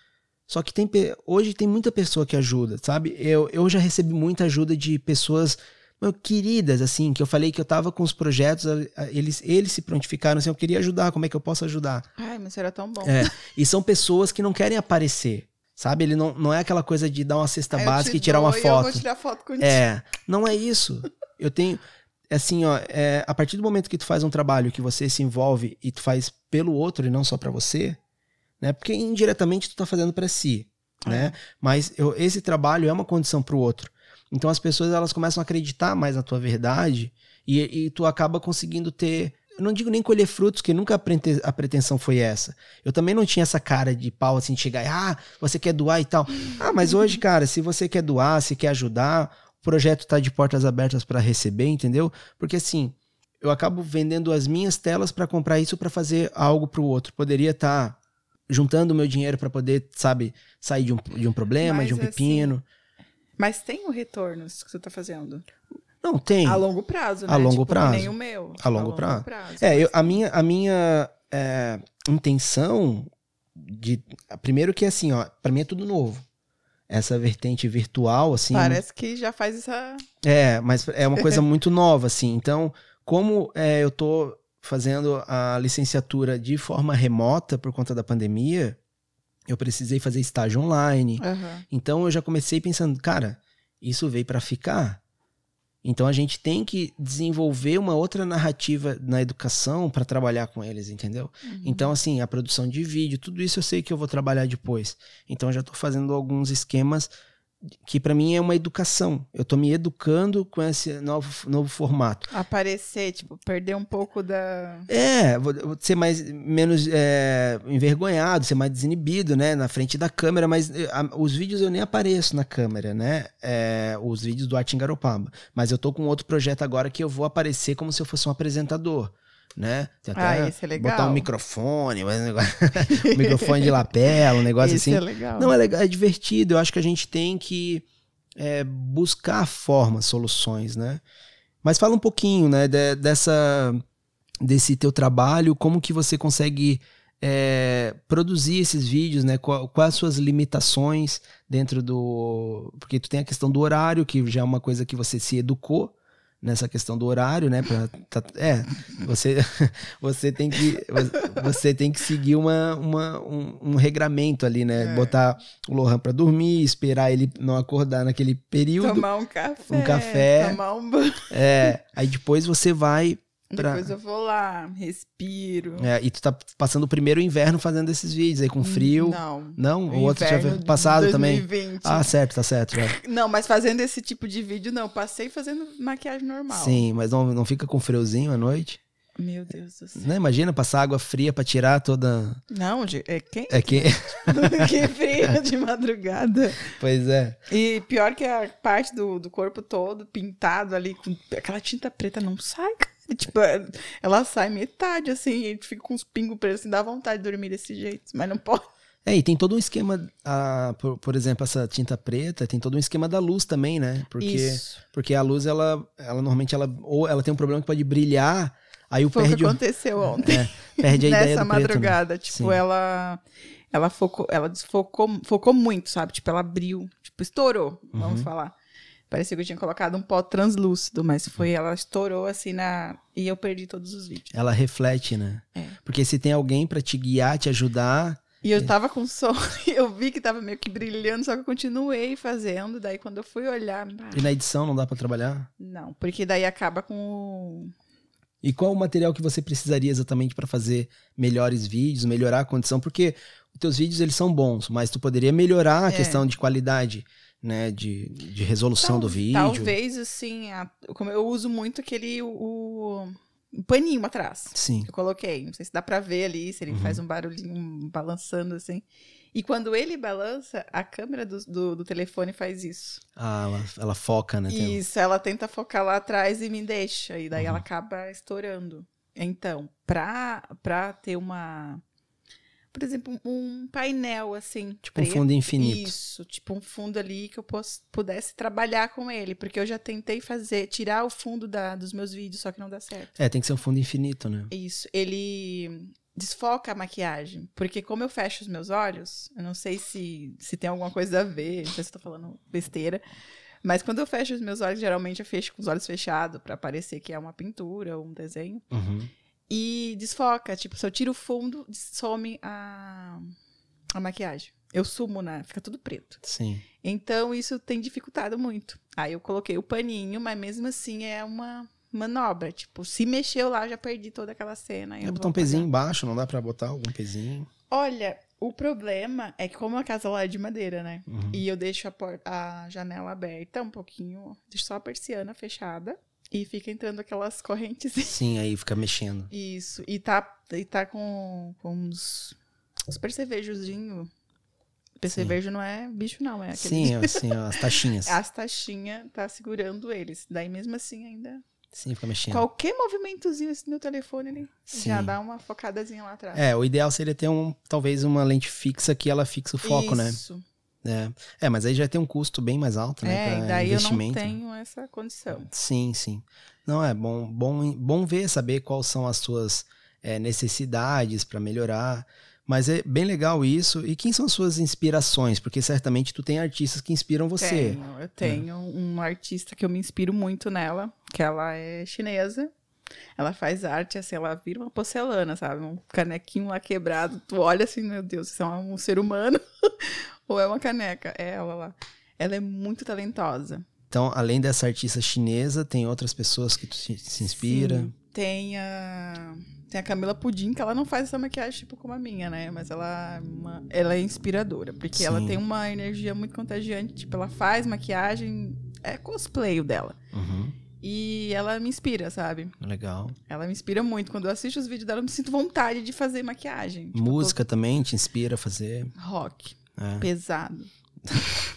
S1: só que tem hoje tem muita pessoa que ajuda, sabe? Eu, eu já recebi muita ajuda de pessoas meu, queridas, assim, que eu falei que eu tava com os projetos, eles, eles se prontificaram assim, eu queria ajudar, como é que eu posso ajudar?
S2: Ai, mas era tão bom.
S1: É, e são pessoas que não querem aparecer, sabe? Ele não, não é aquela coisa de dar uma cesta básica e tirar uma foto. Eu
S2: vou tirar foto contigo.
S1: É, não é isso. Eu tenho, assim, ó, é, a partir do momento que tu faz um trabalho que você se envolve e tu faz pelo outro e não só para você, né? Porque indiretamente tu está fazendo para si, é. né? Mas eu, esse trabalho é uma condição para o outro. Então as pessoas elas começam a acreditar mais na tua verdade e, e tu acaba conseguindo ter eu não digo nem colher frutos, que nunca a pretensão foi essa. Eu também não tinha essa cara de pau assim, de chegar e, ah, você quer doar e tal. Ah, mas hoje, cara, se você quer doar, se quer ajudar, o projeto tá de portas abertas para receber, entendeu? Porque assim, eu acabo vendendo as minhas telas para comprar isso para fazer algo para o outro. Poderia estar tá juntando o meu dinheiro para poder, sabe, sair de um, de um problema, mas, de um assim, pepino.
S2: mas tem o retorno isso que você está fazendo?
S1: Não, tem.
S2: A longo prazo, né?
S1: A longo tipo, prazo.
S2: Nem o meu.
S1: A longo, a longo prazo. prazo. É, eu, a minha, a minha é, intenção de. Primeiro que assim, ó, pra mim é tudo novo. Essa vertente virtual, assim.
S2: Parece que já faz essa.
S1: É, mas é uma coisa muito nova, assim. Então, como é, eu tô fazendo a licenciatura de forma remota por conta da pandemia, eu precisei fazer estágio online. Uhum. Então eu já comecei pensando, cara, isso veio para ficar. Então a gente tem que desenvolver uma outra narrativa na educação para trabalhar com eles, entendeu? Uhum. Então assim, a produção de vídeo, tudo isso eu sei que eu vou trabalhar depois. Então eu já estou fazendo alguns esquemas que para mim é uma educação. Eu tô me educando com esse novo, novo formato.
S2: Aparecer, tipo, perder um pouco da.
S1: É, vou, vou ser mais menos é, envergonhado, ser mais desinibido, né, na frente da câmera, mas eh, a, os vídeos eu nem apareço na câmera, né? É, os vídeos do Arte em Garopaba. Mas eu tô com outro projeto agora que eu vou aparecer como se eu fosse um apresentador né?
S2: Tem até ah, esse é legal.
S1: botar um microfone, um microfone de lapela, um negócio esse
S2: assim.
S1: É
S2: legal.
S1: Não, é legal, é divertido. Eu acho que a gente tem que é, buscar formas, soluções, né? Mas fala um pouquinho, né, de, dessa desse teu trabalho, como que você consegue é, produzir esses vídeos, né? Quais, quais as suas limitações dentro do. Porque tu tem a questão do horário, que já é uma coisa que você se educou, nessa questão do horário, né? Pra, tá, é, você, você tem que você tem que seguir uma, uma um, um regramento ali, né? É. Botar o Lohan para dormir, esperar ele não acordar naquele período.
S2: Tomar um café.
S1: Um café.
S2: Tomar um banho.
S1: É, aí depois você vai
S2: Pra... Depois eu vou lá, respiro.
S1: É, e tu tá passando o primeiro inverno fazendo esses vídeos aí com frio.
S2: Não.
S1: Não? O, o outro já passado
S2: 2020.
S1: também? Ah, certo, tá certo. Já.
S2: Não, mas fazendo esse tipo de vídeo, não. Passei fazendo maquiagem normal.
S1: Sim, mas não, não fica com friozinho à noite?
S2: Meu Deus do céu.
S1: Não, imagina passar água fria pra tirar toda.
S2: Não, é quente.
S1: É que...
S2: que frio de madrugada.
S1: Pois é.
S2: E pior que a parte do, do corpo todo pintado ali, com aquela tinta preta não sai, cara. Tipo, ela sai metade, assim, e a gente fica com uns pingos presos, assim, dá vontade de dormir desse jeito, mas não pode.
S1: É, e tem todo um esquema, ah, por, por exemplo, essa tinta preta, tem todo um esquema da luz também, né? Porque,
S2: Isso.
S1: porque a luz, ela, ela normalmente, ela, ou ela tem um problema que pode brilhar, aí o
S2: Foi o que
S1: perde,
S2: aconteceu ontem.
S1: é, perde a ideia
S2: Nessa
S1: do preto, né?
S2: madrugada. Tipo,
S1: Sim.
S2: ela. Ela focou, ela desfocou, focou muito, sabe? Tipo, ela abriu, tipo, estourou, vamos
S1: Uhum.
S2: falar. Parecia que eu tinha colocado um pó translúcido, mas foi, ela estourou assim na. E eu perdi todos os vídeos.
S1: Ela reflete, né?
S2: É.
S1: Porque se tem alguém pra te guiar, te ajudar,
S2: E eu tava com sono e eu vi que tava meio que brilhando, só que eu continuei fazendo. Daí quando eu fui olhar.
S1: e na edição não dá pra trabalhar?
S2: Não, porque daí acaba com o.
S1: E qual o material que você precisaria exatamente pra fazer melhores vídeos, melhorar a condição? Porque os teus vídeos eles são bons, mas tu poderia melhorar a
S2: É.
S1: questão de qualidade, né, de, de resolução do
S2: Tal-
S1: vídeo.
S2: Talvez, assim, a- como eu uso muito aquele o, o paninho atrás.
S1: Sim.
S2: Eu coloquei. Não sei se dá pra ver ali, se ele
S1: Uhum.
S2: faz um barulhinho balançando assim. E quando ele balança, a câmera do, do, do telefone faz isso.
S1: Ah, ela, ela foca, né? Tem-
S2: Isso, ela tenta focar lá atrás e me deixa. E daí
S1: Uhum.
S2: ela acaba estourando. Então, pra, pra ter uma. Por exemplo, um painel assim.
S1: Tipo um fundo infinito.
S2: Isso, tipo um fundo ali que eu pudesse trabalhar com ele. Porque eu já tentei fazer, tirar o fundo da, dos meus vídeos, só que não dá certo.
S1: É, tem que ser um fundo infinito, né?
S2: Isso, ele desfoca a maquiagem. Porque como eu fecho os meus olhos, eu não sei se, se tem alguma coisa a ver, não sei se eu tô falando besteira. Mas quando eu fecho os meus olhos, geralmente eu fecho com os olhos fechados pra parecer que é uma pintura ou um desenho.
S1: Uhum.
S2: E desfoca, tipo, se eu tiro o fundo, some a, a maquiagem. Eu sumo, né? Fica tudo preto.
S1: Sim.
S2: Então, isso tem dificultado muito. Aí eu coloquei o paninho, mas mesmo assim é uma manobra. Tipo, se mexeu lá, já perdi toda aquela cena.
S1: Dá botar um pezinho embaixo, não dá pra botar algum pezinho?
S2: Olha, o problema é que como a casa lá é de madeira, né?
S1: Uhum.
S2: E eu deixo a, por- a janela aberta um pouquinho, deixo só a persiana fechada e fica entrando aquelas correntes.
S1: Sim, aí fica mexendo.
S2: Isso. E tá, e tá com, com uns, uns percevejozinhos. Percevejo não é bicho, não. É aquele...
S1: Sim, assim, ó, as taxinhas.
S2: As taxinhas tá segurando eles. Daí mesmo assim ainda.
S1: Sim, fica mexendo.
S2: Qualquer movimentozinho esse meu telefone, ele
S1: Sim.
S2: já dá uma focadazinha lá atrás.
S1: É, o ideal seria ter um, talvez uma lente fixa que ela fixa o foco, né?
S2: Isso.
S1: É. é, mas aí já tem um custo bem mais alto, né?
S2: É, daí eu não
S1: investimento.
S2: tenho essa condição.
S1: Sim, sim. Não, é bom, bom, bom ver, saber quais são as suas é, necessidades para melhorar. Mas é bem legal isso. E quem são as suas inspirações? Porque certamente tu tem artistas que inspiram você.
S2: Tenho, eu tenho um artista que eu me inspiro muito nela, que ela é chinesa. Ela faz arte, assim, ela vira uma porcelana, sabe? Um canequinho lá quebrado. Tu olha assim, meu Deus, isso é um ser humano ou é uma caneca? É ela lá. Ela é muito talentosa.
S1: Então, além dessa artista chinesa, tem outras pessoas que tu se, se inspira.
S2: Sim. Tem a, tem a Camila Pudim, que ela não faz essa maquiagem tipo como a minha, né? Mas ela é, uma- ela é inspiradora, porque ela
S1: Sim.
S2: tem uma energia muito contagiante. Tipo, ela faz maquiagem, é cosplay dela.
S1: Uhum,
S2: E ela me inspira, sabe?
S1: legal.
S2: Ela me inspira muito. Quando eu assisto os vídeos dela, eu me sinto vontade de fazer maquiagem. Tipo,
S1: Música também te inspira a fazer.
S2: tô- Rock.
S1: É.
S2: Pesado.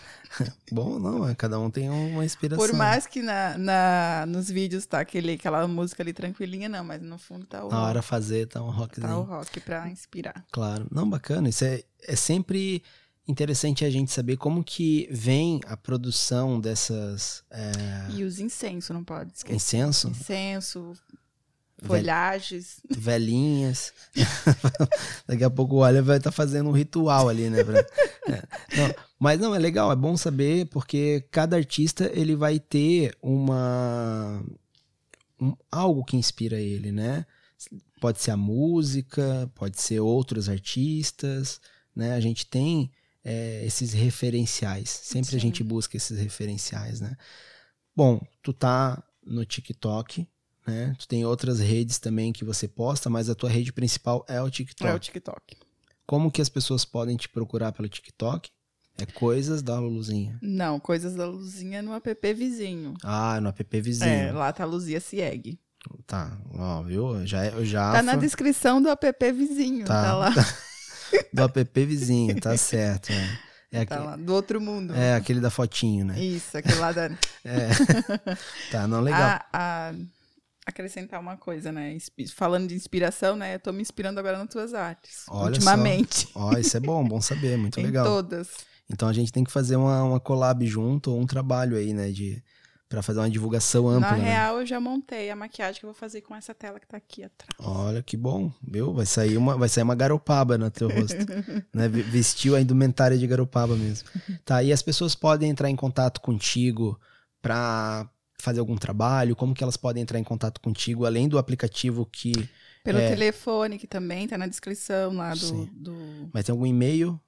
S1: Bom, não, é, cada um tem uma inspiração.
S2: Por mais que na, na- nos vídeos tá aquele, aquela música ali tranquilinha, não, mas no fundo tá o,
S1: Na hora fazer, tá um rockzinho.
S2: tá o rock pra inspirar.
S1: Claro. Não, bacana. Isso é, é sempre interessante a gente saber como que vem a produção dessas é,
S2: E os incensos, não pode esquecer.
S1: incenso,
S2: Incenso, folhagens.
S1: velhinhas. Daqui a pouco o Olha vai estar fazendo um ritual ali, né? pra- é. Não, mas não, é legal, é bom saber, porque cada artista ele vai ter uma um- algo que inspira ele, né? Pode ser a música, pode ser outros artistas, né? A gente tem é, esses referenciais. Sempre a
S2: Sim.
S1: gente busca esses referenciais, né? Bom, tu tá no TikTok, né? Tu tem outras redes também que você posta, mas a tua rede principal é o TikTok.
S2: É o TikTok.
S1: Como que as pessoas podem te procurar pelo TikTok? É coisas da Luluzinha.
S2: Não, coisas da Luzinha no app vizinho.
S1: Ah, no app vizinho.
S2: É, lá tá Luzia Cieg.
S1: Tá, ó, viu? Já, eu já
S2: Tá na descrição do app vizinho.
S1: Tá.
S2: Tá, lá.
S1: do app vizinho, tá certo. É, é,
S2: Tá
S1: aque-
S2: lá. Do outro mundo.
S1: é aquele da fotinho, né?
S2: Isso, aquele lá da.
S1: É. tá, não, legal.
S2: A, a, acrescentar uma coisa, né? Falando de inspiração, né? Eu tô me inspirando agora nas tuas artes.
S1: Olha
S2: ultimamente.
S1: Ó, isso é bom, bom saber, muito
S2: em
S1: legal.
S2: todas.
S1: Então a gente tem que fazer uma, uma collab junto, ou um trabalho aí, né, de para fazer uma divulgação ampla,
S2: Na
S1: né?
S2: real, eu já montei a maquiagem que eu vou fazer com essa tela que tá aqui atrás.
S1: Olha que bom, viu? Vai sair uma, vai sair uma garopaba no teu rosto, né? Vestiu a indumentária de garopaba mesmo. Tá, e as pessoas podem entrar em contato contigo para fazer algum trabalho? Como que elas podem entrar em contato contigo além do aplicativo que
S2: Pelo
S1: É.
S2: telefone, que também tá na descrição lá do. Do...
S1: mas tem algum e-mail?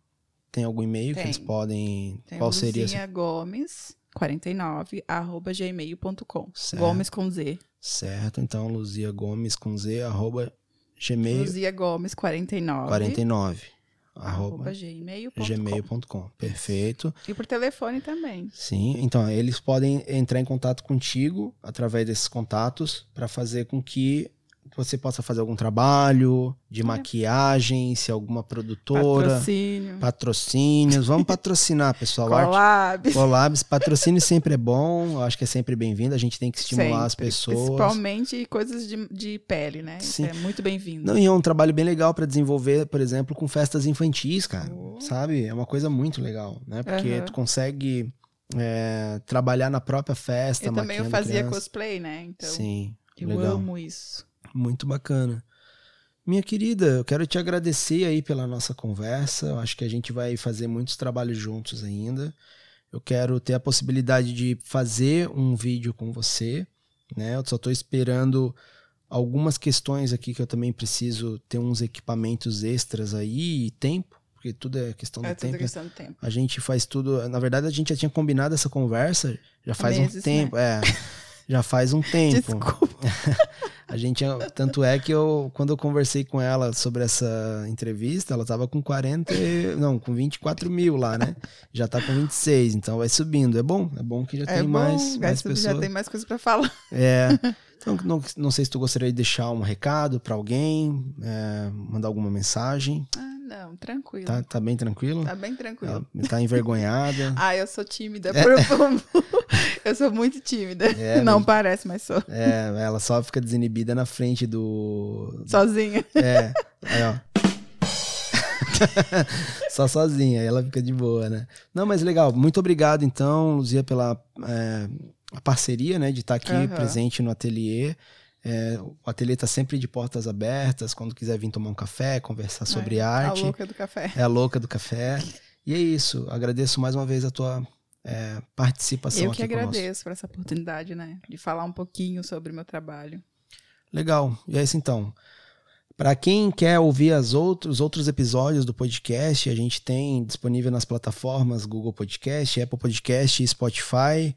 S1: Tem algum e-mail que eles podem
S2: Tem
S1: Qual seria?
S2: Luzinha Gomes 49 arroba gmail.com. Gomes com Z.
S1: Certo, então Luzia Gomes com Z arroba gmail
S2: Luzia Gomes 49
S1: 49
S2: arroba gmail.com.
S1: Perfeito.
S2: E por telefone também.
S1: Sim, então eles podem entrar em contato contigo através desses contatos para fazer com que você possa fazer algum trabalho de
S2: É.
S1: maquiagem, se alguma produtora,
S2: Patrocínio.
S1: patrocínios. Vamos patrocinar, pessoal. Arte-
S2: Collab.
S1: Collabs, patrocínio sempre é bom, eu acho que é sempre bem-vindo, a gente tem que estimular as
S2: Sempre,
S1: pessoas.
S2: Principalmente coisas de, de pele, né? Isso
S1: Sim.
S2: é muito bem-vindo.
S1: Não, e é um trabalho bem legal para desenvolver, por exemplo, com festas infantis, cara.
S2: Oh.
S1: Sabe? É uma coisa muito legal, né? Porque
S2: Aham.
S1: tu consegue é, trabalhar na própria festa,
S2: eu também eu fazia
S1: criança.
S2: cosplay, né? Então,
S1: Sim,
S2: eu
S1: legal.
S2: amo isso.
S1: Muito bacana. Minha querida, eu quero te agradecer aí pela nossa conversa. Eu acho que a gente vai fazer muitos trabalhos juntos ainda. Eu quero ter a possibilidade de fazer um vídeo com você, né? Eu só estou esperando algumas questões aqui que eu também preciso ter uns equipamentos extras aí e tempo, porque tudo é questão do
S2: É tudo
S1: tempo. né?
S2: questão de tempo.
S1: A gente faz tudo. Na verdade, a gente já tinha combinado essa conversa já faz um
S2: meses,
S1: tempo. É. Já faz um tempo.
S2: Desculpa.
S1: A gente, tanto é que eu, quando eu conversei com ela sobre essa entrevista, ela tava com 40, e- não, com 24 mil lá, né? Já tá com 26, então vai subindo. É bom, é bom que já
S2: É
S1: tem
S2: bom,
S1: mais, mais pessoas.
S2: já tem mais coisas pra falar.
S1: É. Então, não, não sei se tu gostaria de deixar um recado pra alguém, é, mandar alguma mensagem.
S2: Ah, não, tranquilo.
S1: Tá, tá bem tranquilo?
S2: Tá bem tranquilo.
S1: Ela tá envergonhada.
S2: Ah, eu sou tímida. por- eu sou muito tímida.
S1: É,
S2: não
S1: mas-
S2: parece, mas sou.
S1: É, ela só fica desinibida na frente do.
S2: Sozinha.
S1: É, aí ó. Só sozinha, aí ela fica de boa, né? Não, mas legal. Muito obrigado, então, Luzia, pela é, a parceria, né? De estar aqui
S2: Aham.
S1: presente no ateliê. É, o ateliê tá sempre de portas abertas. Quando quiser vir tomar um café, conversar sobre
S2: É,
S1: arte.
S2: A louca do café.
S1: É a louca do café. E é isso. Agradeço mais uma vez a tua é, participação
S2: Eu que agradeço por essa oportunidade, né? De falar um pouquinho sobre o meu trabalho.
S1: Legal. E é isso então. Para quem quer ouvir as outros, os outros episódios do podcast, a gente tem disponível nas plataformas Google Podcast, Apple Podcast e Spotify.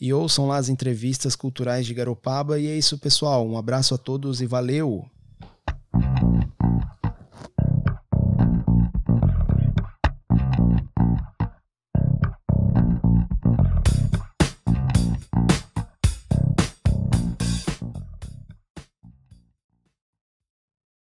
S1: E ouçam lá as entrevistas culturais de Garopaba. E é isso, pessoal. Um abraço a todos e valeu!